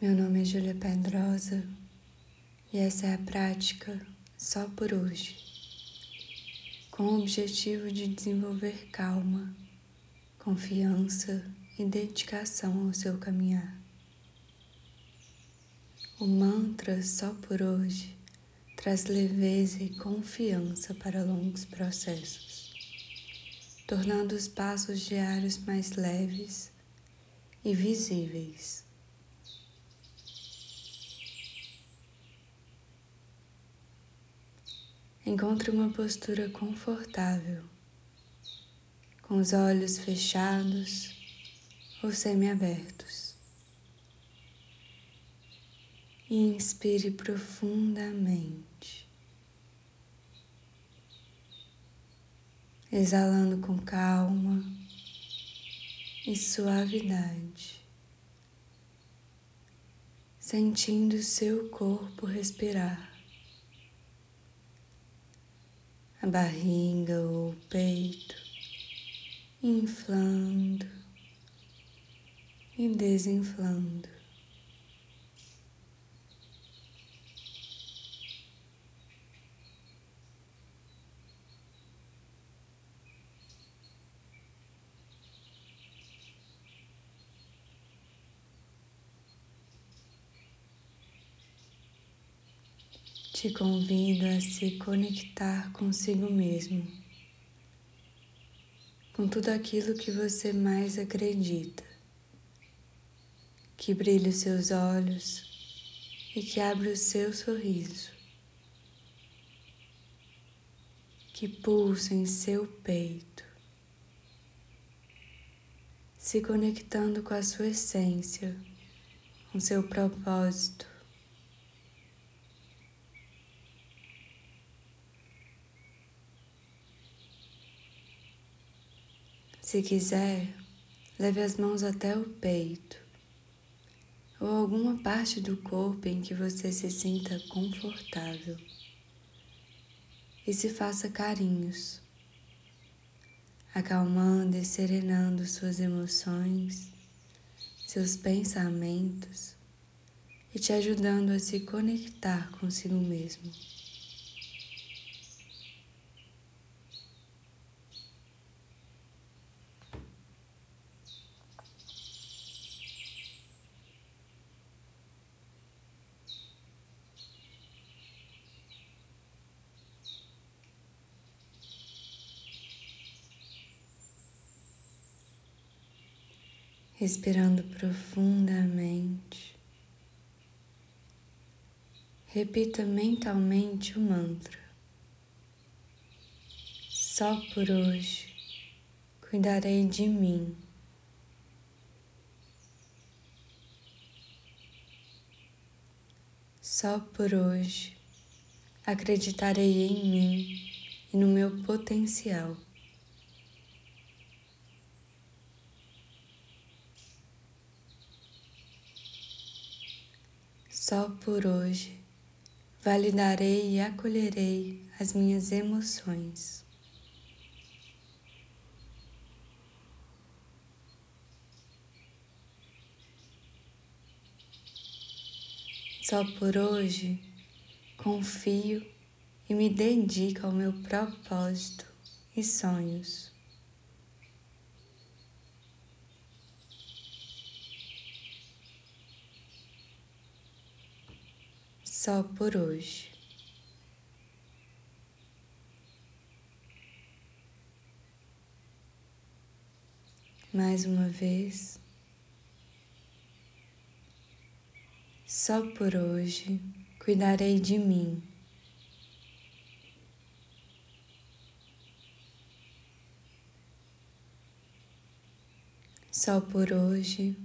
Meu nome é Júlia Pedrosa e essa é a prática só por hoje, com o objetivo de desenvolver calma, confiança e dedicação ao seu caminhar. O mantra só por hoje traz leveza e confiança para longos processos, tornando os passos diários mais leves e visíveis. Encontre uma postura confortável, com os olhos fechados ou semiabertos. E inspire profundamente, exalando com calma e suavidade, sentindo seu corpo respirar a barriga ou o peito, inflando e desinflando. Te convido a se conectar consigo mesmo, com tudo aquilo que você mais acredita, que brilhe os seus olhos e que abra o seu sorriso, que pulsa em seu peito, se conectando com a sua essência, com seu propósito Se quiser, leve as mãos até o peito ou alguma parte do corpo em que você se sinta confortável e se faça carinhos, acalmando e serenando suas emoções, seus pensamentos e te ajudando a se conectar consigo mesmo. Respirando profundamente. Repita mentalmente o mantra. Só por hoje cuidarei de mim. Só por hoje acreditarei em mim e no meu potencial. Só por hoje validarei e acolherei as minhas emoções. Só por hoje confio e me dedico ao meu propósito e sonhos. Só por hoje. Mais uma vez, só por hoje cuidarei de mim. Só por hoje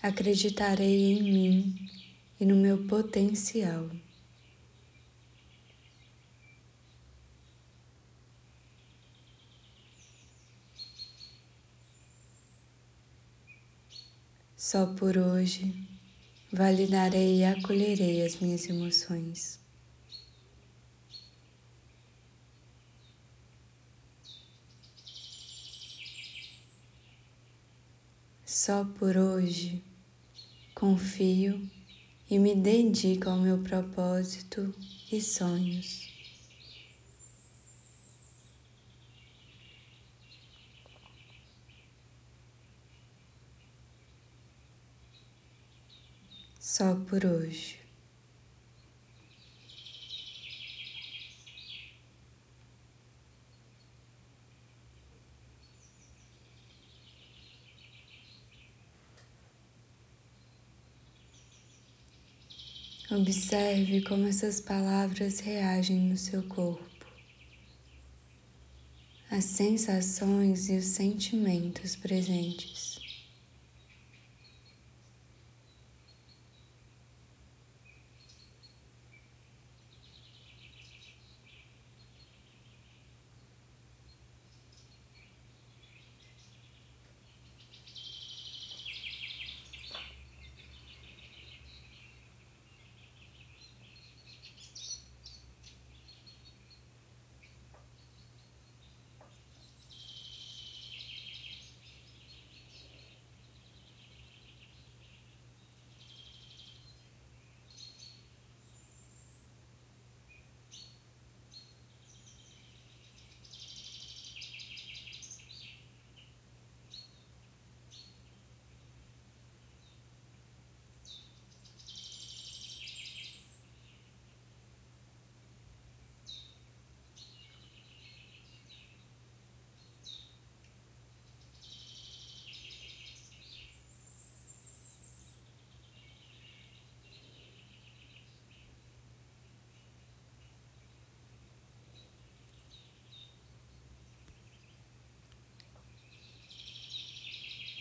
acreditarei em mim e no meu potencial. Só por hoje validarei e acolherei as minhas emoções. Só por hoje confio e me dedico ao meu propósito e sonhos. Só por hoje. Observe como essas palavras reagem no seu corpo, as sensações e os sentimentos presentes.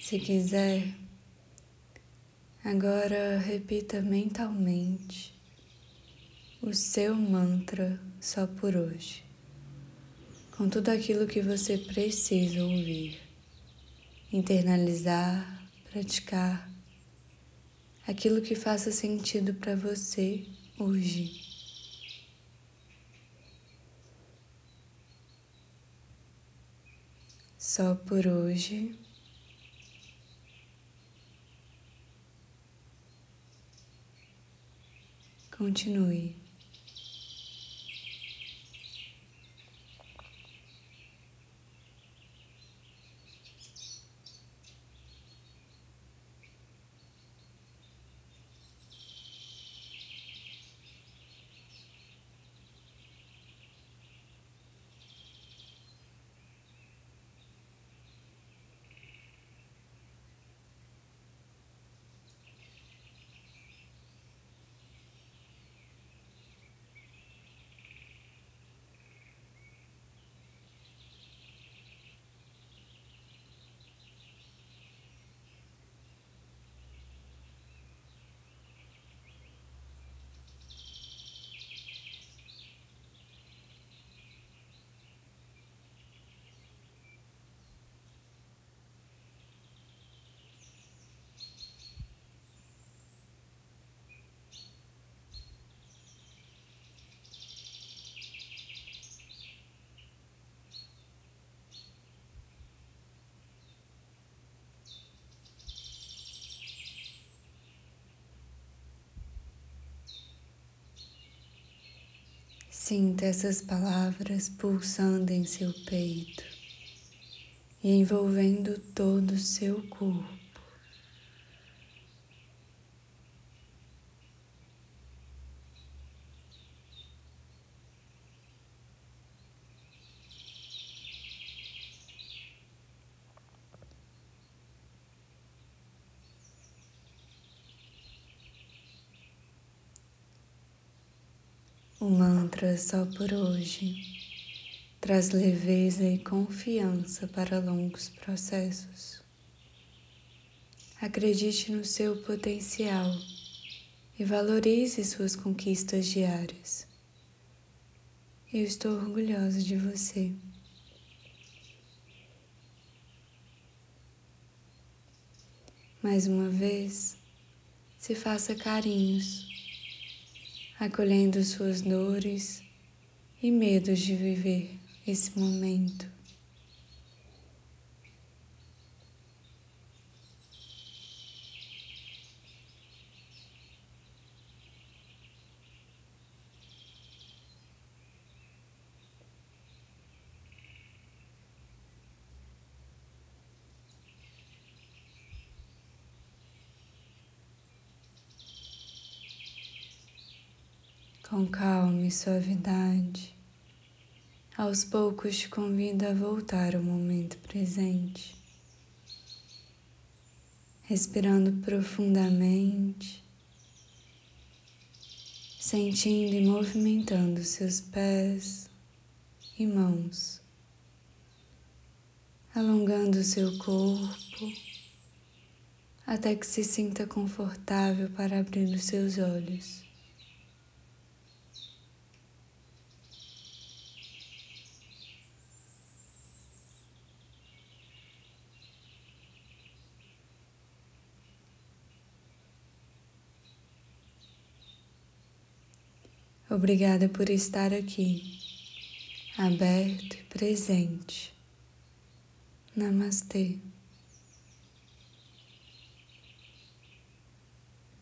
Se quiser, agora repita mentalmente o seu mantra só por hoje, com tudo aquilo que você precisa ouvir, internalizar, praticar, aquilo que faça sentido para você hoje. Só por hoje. Continue. Sinta essas palavras pulsando em seu peito e envolvendo todo o seu corpo. O mantra só por hoje traz leveza e confiança para longos processos. Acredite no seu potencial e valorize suas conquistas diárias. Eu estou orgulhosa de você. Mais uma vez, se faça carinhos acolhendo suas dores e medos de viver esse momento. Com calma e suavidade, aos poucos te convido a voltar ao momento presente, respirando profundamente, sentindo e movimentando seus pés e mãos, alongando seu corpo até que se sinta confortável para abrir os seus olhos. Obrigada por estar aqui, aberto e presente. Namastê.